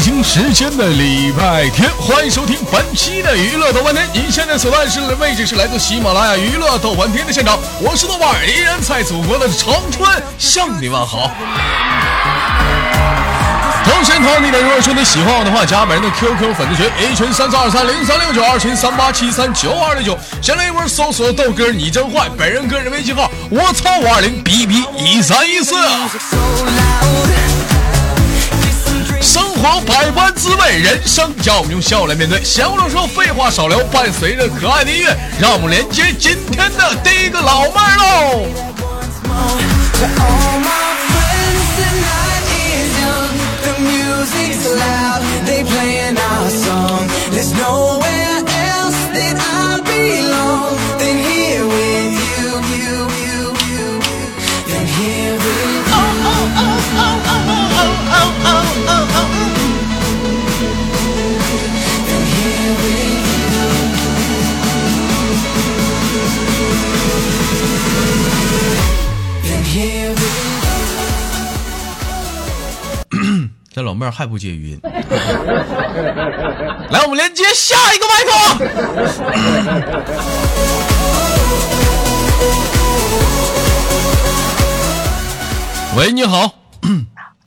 北京时间的礼拜天，欢迎收听本期的娱乐豆瓣天。您现在所在是位置是来自喜马拉雅娱乐豆瓣天的现场，我是豆瓣，依然在祖国的长春向你问好。同时，同你的，如果说你喜欢我的话，加本人的 QQ 粉丝群，A 群三四二三零三六九，二群三八七三九二六九，先来一波搜索豆哥你真坏，本人个人微信号我操五二零 B B 一三一四。活百般滋味，人生让我们用笑来面对。闲话少说，废话少聊，伴随着可爱的音乐，让我们连接今天的第一个老妹儿喽。儿还不接语音，来，我们连接下一个麦克。喂，你好。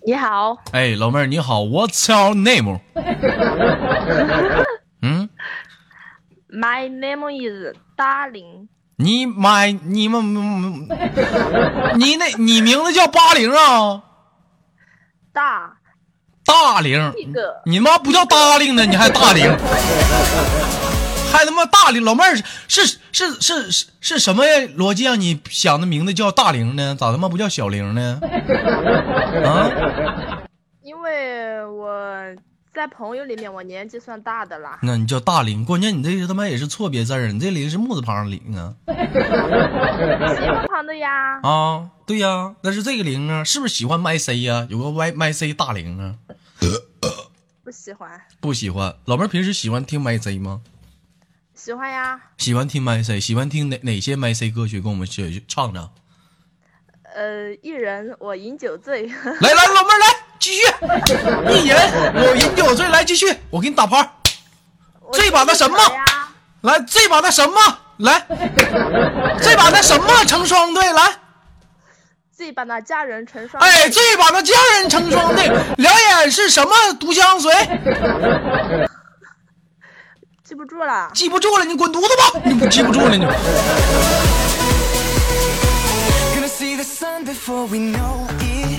你好，哎，老妹儿你好，What's your name？嗯，My name is Darling。你买你们，你那你名字叫八零啊？大大龄，这个你妈不叫大龄呢，你还大龄，还他妈大龄？老妹儿是是是是是是什么逻辑让你想的名字叫大龄呢？咋他妈不叫小龄呢？啊？因为我在朋友里面我年纪算大的啦，那你叫大龄，关键你这个他妈也是错别字儿，你这龄是木字旁的龄啊？喜欢旁的呀。啊，对呀，那是这个龄啊，是不是喜欢麦 C 呀、有个 Y 麦 C 大龄啊？不喜欢，不喜欢。老妹儿平时喜欢听麦 C 吗？喜欢呀。喜欢听麦 C，喜欢听哪哪些麦 C 歌曲？跟我们学唱唱。呃，一人我饮酒醉，来来，老妹儿来继续。一人我饮酒醉，来继续，我给你打牌。这把的什么？来，这把的什么，来，这把的什么成双对，来，这把的佳人成双。哎，这把的佳人成双对，两眼是什么毒香水？记不住了。记不住了，你滚犊子吧！你不记不住了你。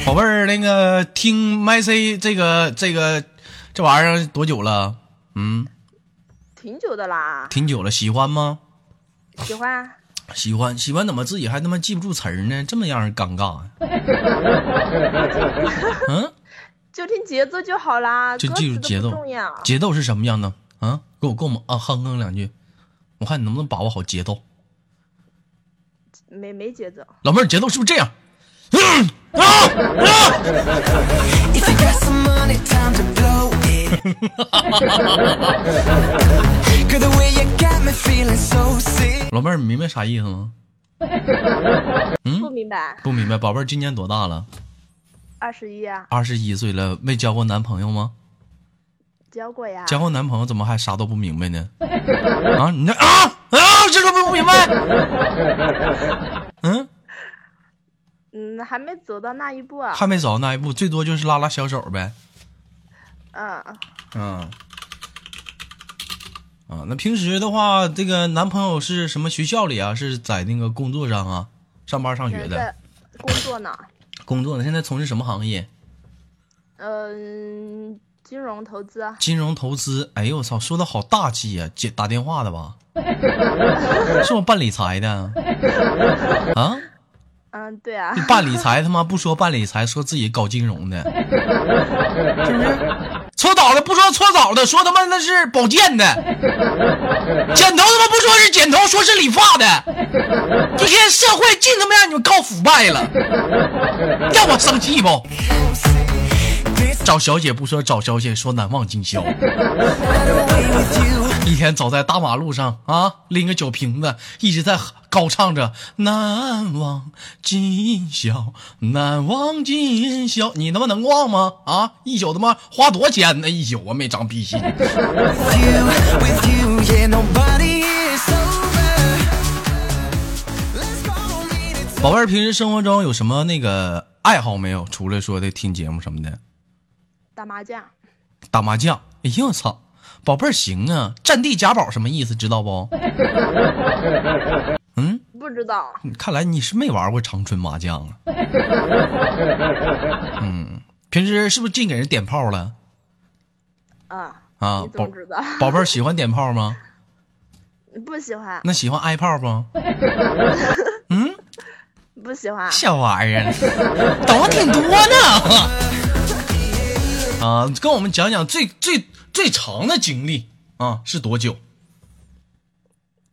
宝贝儿，那个听麦 C 这个这个这玩意儿多久了？嗯，挺久的啦，挺久了，喜欢吗？喜欢。喜欢，喜欢怎么自己还他妈记不住词儿呢？这么让人尴尬呀、嗯，就听节奏就好啦，就记住节奏重要。。节奏是什么样的？啊，给我给我们啊哼哼两句，我看你能不能把握好节奏。没没节奏，老妹儿，节奏是不是这样？嗯啊啊！If you got some money, time to blow it. Girl, the way you got me feeling so sick. 老妹儿，你明白啥意思吗？不明白。不明白。宝贝儿今年多大了？二十一啊，二十一岁了，没交过男朋友吗？交过呀。交过男朋友怎么还啥都不明白呢？啊，你这啊啊，这都不明白？嗯，嗯，还没走到那一步啊。还没走到那一步，最多就是拉拉小手呗。嗯，嗯，啊，那平时的话，这个男朋友是什么学校里啊？是在那个工作上啊，上班上学的？工作呢。工作呢？现在从事什么行业？嗯，金融投资啊。金融投资。哎呦我操，说的好大气呀、接打电话的吧？是我办理财的 啊？嗯，对啊。办理财他妈不说办理财，说自己搞金融的，是不是？搓澡的不说搓澡的，说他妈那是保健的；剪头他妈不说是剪头，说是理发的。今天社会尽他妈让你们告腐败了，让我生气不？找小姐不说找小姐，说难忘今宵。一天走在大马路上啊，拎个酒瓶子，一直在高唱着“难忘今宵，难忘今宵”。你他妈能忘吗？啊，一宿他妈花多少钱呢？一宿啊，没长脾气。宝贝儿，平时生活中有什么那个爱好没有？除了说的听节目什么的，打麻将，打麻将。哎呦我操，宝贝儿行啊！战地贾宝什么意思？知道不？嗯，不知道，看来你是没玩过长春麻将啊。嗯，平时是不是净给人点炮了啊，啊？宝你怎么知道？宝贝儿喜欢点炮吗？不喜欢，那喜欢挨炮不？嗯不喜欢，小玩意儿，懂得挺多呢。啊，跟我们讲讲最最最长的经历啊是多久？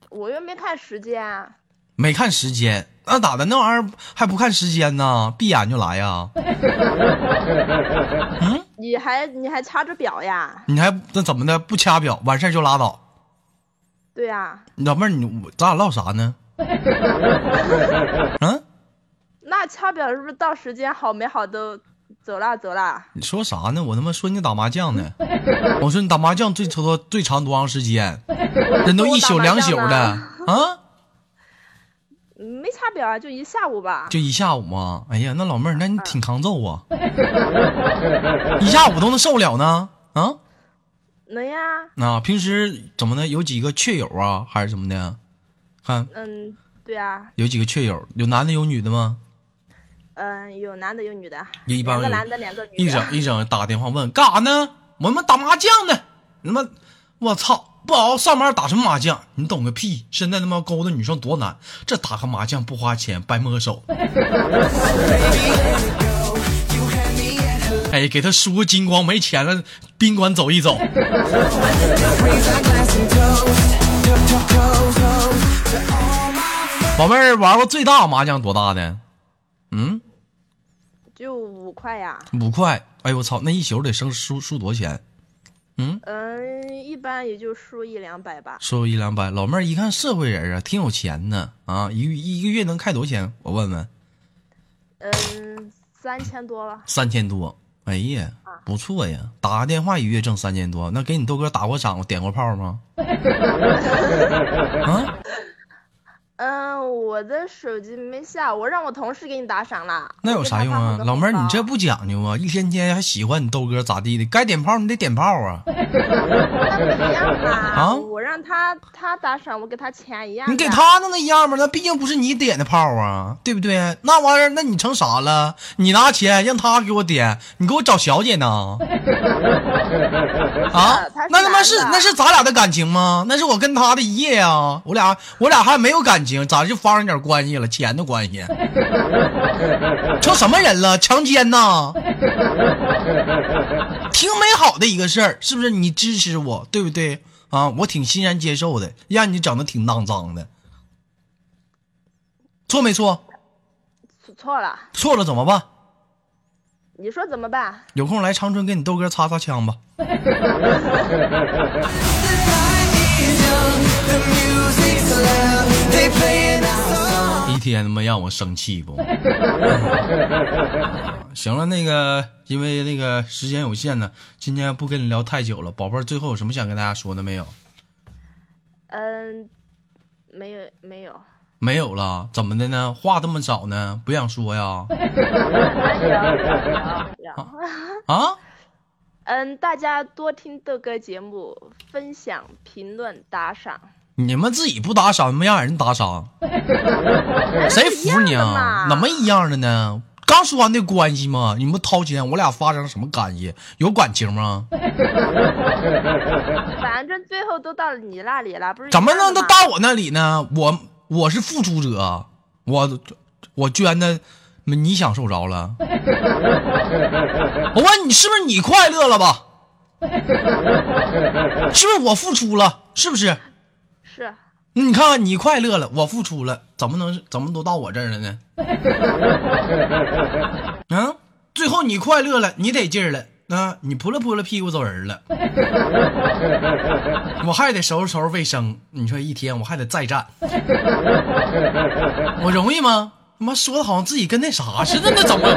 我又没看时间，没看时间，那咋的？那玩意儿还不看时间呢？闭眼就来呀？嗯你还你还掐着表呀？你还那怎么的？不掐表，完事儿就拉倒。对呀、老妹儿，你咱俩唠啥呢？嗯，那掐表是不是到时间好没好都走啦走啦？你说啥呢？我他妈说你打麻将呢。我说你打麻将最多最长多长时间？人都一宿两宿的啊。没差表啊，就一下午吧。就一下午吗？哎呀，那老妹儿，那你挺抗揍啊！一下午都能受了呢？啊能呀，啊！平时怎么的？有几个雀友啊，还是怎么的？看嗯，对啊，有几个雀友，有男的有女的吗？嗯，有男的有女的，一般两个男的两个女的。一整一整打电话问干啥呢？我们打麻将呢。他妈，我操！不好好上班打什么麻将？你懂个屁！现在他妈勾搭女生多难，这打个麻将不花钱，白摸手。哎，给他输个精光，没钱了，宾馆走一走。宝贝儿玩过最大麻将多大的？嗯，就五块呀。五块。哎呦我操，那一宿得剩输输多少钱？嗯嗯，一般也就输一两百吧。输一两百。老妹儿一看社会人啊，挺有钱呢啊，一一个月能开多少钱？我问问。嗯，三千多吧。三千多，哎呀，不错呀！打个电话一月挣三千多，那给你豆哥打过赏，点过炮吗？啊，嗯，我的手机没下，我让我同事给你打赏了。那有啥用啊？老妹儿，你这不不讲究啊！一天天还喜欢你豆哥咋地的？该点炮你得点炮啊！那 不一样嘛？啊 我让他他打赏，我给他钱一样。你给他那那一样吗？那毕竟不是你点的炮啊，对不对？那玩意儿，那你成啥了？你拿钱让他给我点，你给我找小姐呢？啊那他妈是那是咱俩的感情吗？那是我跟他的一夜啊！我俩我俩还没有感情，咋就发生点关系了？钱的关系？成什么人了？强奸呐？挺美好的一个事儿，是不是？你支持我，对不对？啊，我挺欣然接受的，让你整的挺肮脏的，错没错？错了，错了怎么办？你说怎么办？有空来长春给你豆哥擦擦枪吧。一天他妈让我生气不？行了，那个因为那个时间有限呢，今天不跟你聊太久了，宝贝儿，最后有什么想跟大家说的没有？嗯，没有没有。没有了，怎么的呢？话这么少呢？不想说呀？啊？嗯，大家多听豆哥节目，分享、评论、打赏。你们自己不打赏，没让人打赏，谁服你啊？嘛怎么一样的呢？刚说完的关系吗？你们掏钱，我俩发生什么关系？有感情吗？反正最后都到你那里了，不是？怎么能都？到我那里呢？我我是付出者，我我捐的，你享受着了。我问你，是不是你快乐了吧？是不是我付出了？是不是？是，你看看你快乐了，我付出了，怎么能怎么都到我这儿了呢？啊，最后你快乐了，你得劲儿了，那你扑了扑了屁股走人了，我还得收拾收拾卫生。你说一天我还得再战，我容易吗？他妈说的好像自己跟那啥似的，那怎么？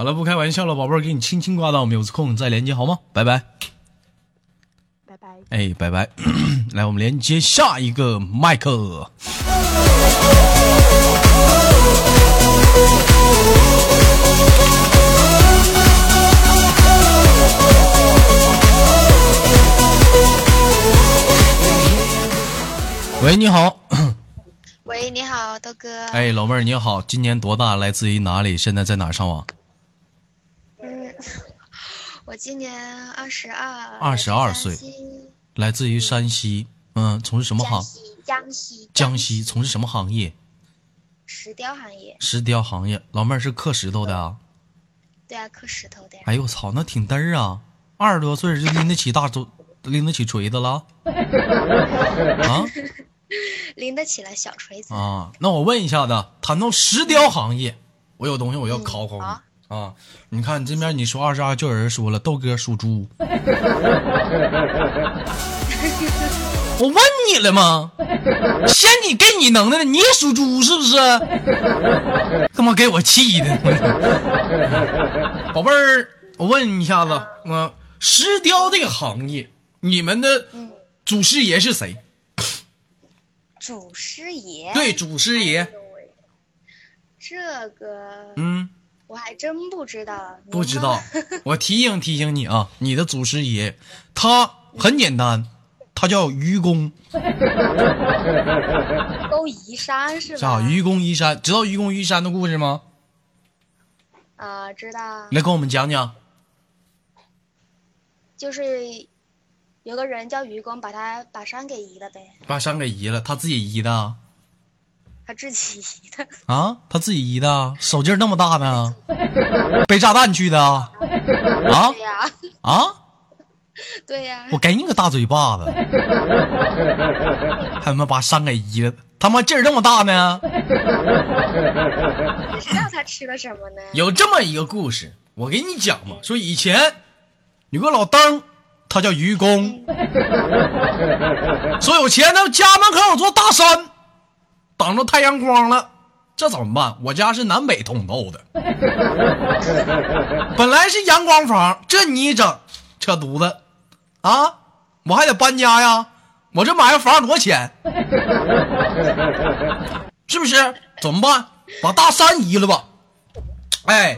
好了，不开玩笑了，宝贝儿，给你轻轻挂断，我们有空再连接好吗？拜拜。拜拜。哎，拜拜。来，我们连接下一个麦克。喂，你好。喂，你好，豆哥。哎，老妹儿你好，今年多大？来自于哪里？现在在哪儿上网？嗯，我今年二十二，二十二岁来自于山西。嗯，从事什么行？江西，江西，从事什么行业？石雕行业。石雕行业。老妹儿是刻石头的啊？对啊，刻石头的。哎呦我操，那挺嘚儿啊！二十多岁就拎得起大锤，拎得起锤子了？啊拎得起来小锤子。啊！那我问一下子，谈到石雕行业，我有东西我要考考你、好啊！你看这边你说二十二，就有人说了，豆哥属猪。我问你了吗？先你给你能耐了，你也属猪是不是？他妈给我气的！宝贝儿，我问你一下子，嗯，石雕这个行业，你们的祖师爷是谁？祖师爷。对，祖师爷。这个，嗯，我还真不知道。不知道。我提醒提醒你啊，你的祖师爷，他很简单，他叫愚公，勾移山是是吧？吧？愚公移山，知道愚公移山的故事吗？啊，知道。来跟我们讲讲。就是有个人叫愚公，把他把山给移了呗，把山给移了，他自己移的啊他自己移的。啊？他自己移的啊，手劲儿那么大呢？背炸弹去的啊？啊对呀，啊！对呀。我给你个大嘴巴子，还他妈把山给移了，他妈劲儿这么大呢？你知道他吃了什么呢？有这么一个故事，我给你讲嘛。说以前有个老登，他叫愚公，说有钱他，家门口有座大山，挡着太阳光了，这怎么办？我家是南北通透的，本来是阳光房，这你一整，扯犊子啊！我还得搬家呀，我这买个房多少钱？是不是？怎么办？把大山移了吧。哎，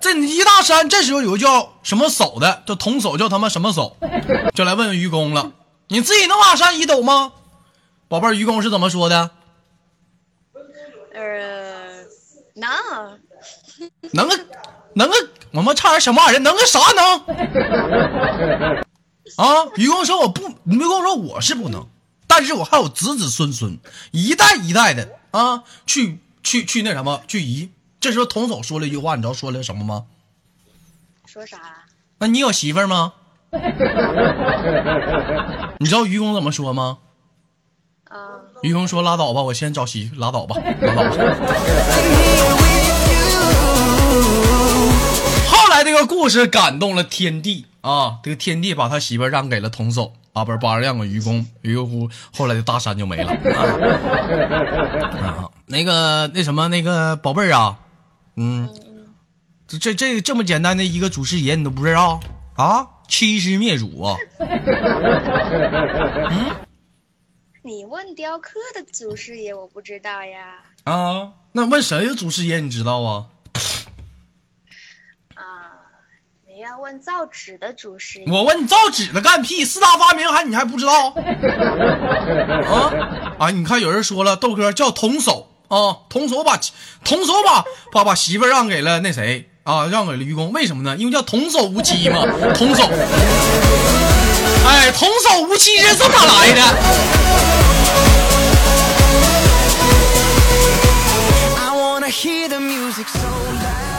这一大山，这时候有个叫什么嫂的，叫童嫂，叫他妈什么嫂，就来问问愚公了。你自己能把山移走吗？宝贝儿，愚公是怎么说的？呃，能。能个，能个，我们差点想骂人？能个啥能？啊！愚公说我不，愚公说我是不能，但是我还有子子孙孙，一代一代的啊，去去去那什么去移。这时候童手说了一句话，你知道说了什么吗？说啥？那你有媳妇儿吗？你知道愚公怎么说吗？啊，愚公说：“拉倒吧，我先找媳妇，拉倒吧，拉倒吧。”后来这个故事感动了天地啊，这个天地把他媳妇让给了童叟，啊，不是把让给愚公，于乎后来的大山就没了。啊啊，那个那什么那个宝贝儿啊，嗯，这这这这么简单的一个祖师爷你都不知道啊？欺师灭祖啊！你问雕刻的祖师爷，我不知道呀。啊，那问谁的祖师爷你知道啊？啊，你要问造纸的祖师爷。我问你造纸的干屁？四大发明还你还不知道？啊啊！你看有人说了，豆哥叫童叟啊，童叟把童叟把把把媳妇让给了那谁啊，让给了愚公，为什么呢？因为叫童叟无欺嘛，童叟。哎，童叟无欺是这么来的。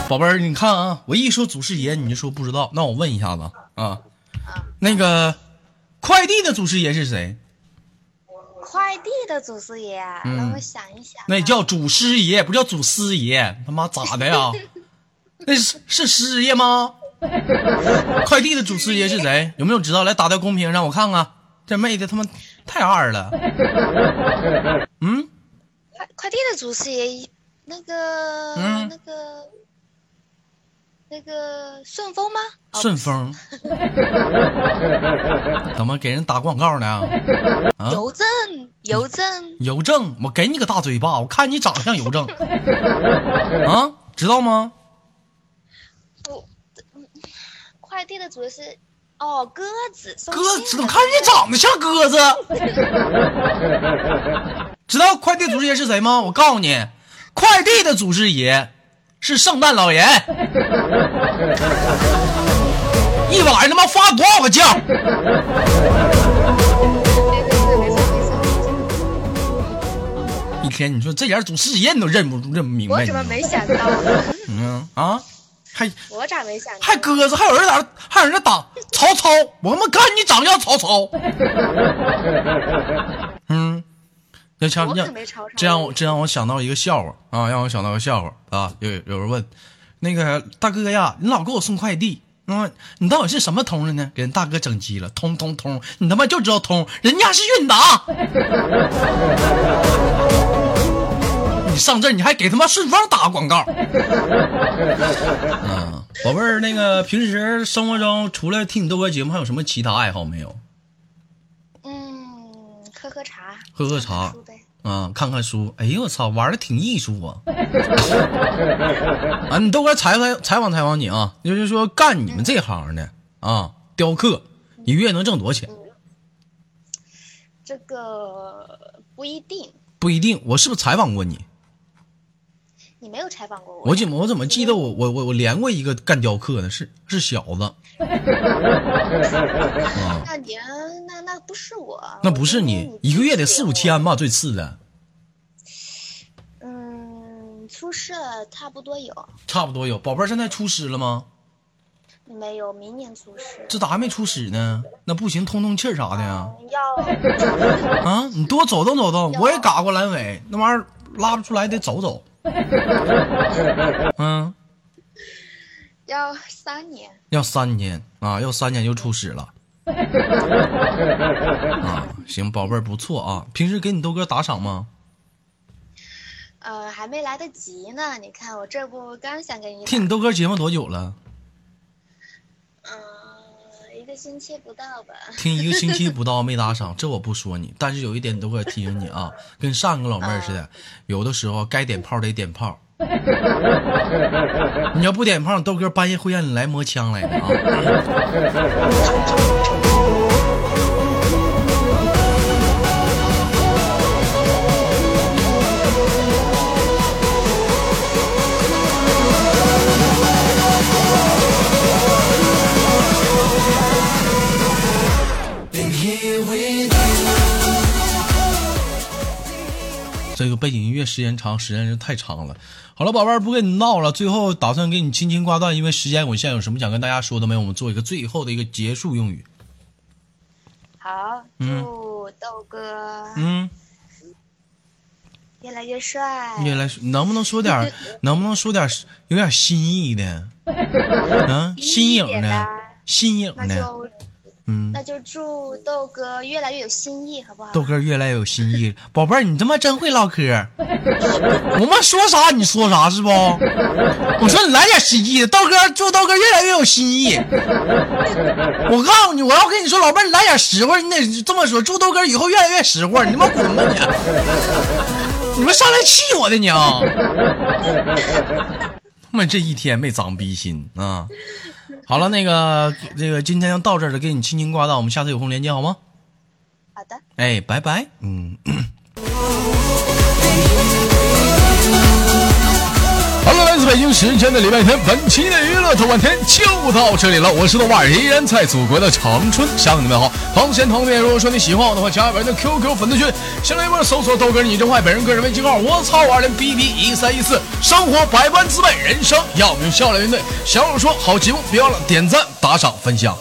宝贝儿，你看啊，我一说祖师爷你就说不知道，那我问一下子啊，那个快递的祖师爷是谁？快递的祖师爷，嗯让我想一想啊。那叫祖师爷，不叫祖师爷。他妈咋的呀？那是是师爷吗？快递的主持爷是谁？有没有知道？来打在公屏让我看看。这妹子他妈太二了。嗯，快快递的主持爷，那个、嗯那个那个顺丰吗？哦顺丰。怎么给人打广告呢？啊，邮政，邮政，邮政，我给你个大嘴巴，我看你长得像邮政。啊，知道吗？不，嗯快递的主是哦，鸽子，鸽子看你长得像鸽子？知道快递祖师爷是谁吗？我告诉你，快递的祖师爷是圣诞老人，一晚上他妈发多少个酱？对对对，没错没错。一天你说这点祖师爷你都认不认不明白？我怎么没想到？嗯啊，还我咋没想？还鸽子，还有人在那还有人在打曹操，我他妈看你长得像曹操。嗯，那像我让可没吵吵这让我这让我想到一个笑话啊，让我想到个笑话啊。有有人问，那个大哥呀，你老给我送快递。啊，你到底是什么通的呢？给人大哥整急了，通通通，你他妈就知道通，人家是韵达。你上这你还给他妈顺丰打广告。嗯，宝贝儿，那个平时生活中除了听你豆哥节目，还有什么其他爱好没有？嗯，喝喝茶，喝喝茶。啊，看看书。哎呦我操，玩的挺艺术啊！啊，你豆哥采采采访采访你啊，就是说干你们这行的啊，雕刻，你月能挣多少钱？这个不一定，不一定，我是不是采访过你？你没有采访过我。我怎么我怎么记得我我我我连过一个干雕刻的，是是小子，那你那那不是我，那不是你，一个月得四五千。吧，最次的，嗯，出事了差不多有，差不多有。宝贝儿现在出师了吗？没有明年出师。这咋还没出师呢？那不行，通通气儿啥的呀？要啊，你多走动走动，我也嘎过阑尾，那玩意儿拉不出来，得走走。嗯，要三年，要三年啊，要三年就出师了。啊，行，宝贝儿不错啊。平时给你豆哥打赏吗？呃，还没来得及呢。你看我这不刚想给你，听你豆哥节目多久了？嗯、一个星期不到吧。听一个星期不到没打赏，这我不说你，但是有一点都会提醒你啊，跟上一个老妹儿似的，有的时候该点炮得点炮。你要不点炮，豆哥半夜会让你来磨枪来的啊！这个背景音乐时间长，时间是太长了。好了，宝贝儿，不跟你闹了。最后打算给你轻轻挂断，因为时间有限，有什么想跟大家说的没有？我们做一个最后的一个结束用语。好，嗯祝豆哥嗯，越来越帅。越来能不能说点，能不能说点有点新意的？啊，新颖的新颖的，嗯。那就祝豆哥越来越有新意，好不好？豆哥越来越有新意，宝贝儿，你他妈真会唠嗑。我妈说啥你说啥是不？我说你来点新意的，豆哥祝豆哥越来越有新意。我告诉你，我要跟你说，老妹儿你来点实话，你得这么说，祝豆哥以后越来越实话。你他妈滚吧你！你们上来气我的你啊！他 妈这一天没长逼心啊！好了，那个这个今天就到这儿了，给你轻轻挂断，我们下次有空连接好吗？好的。哎，拜拜。嗯。好了，来自北京时间的礼拜天，本期的娱乐头半天就到这里了。我是豆瓣，依然在祖国的长春向你们好。同时同面，如果说你喜欢我的话，加本人的 QQ 粉丝群，先来一波搜索豆哥你真坏，本人个人微信号我操五二零 B B 一三一四。生活百般滋味，人生要用笑来面对。小友说好节目，别忘了点赞、打赏、分享。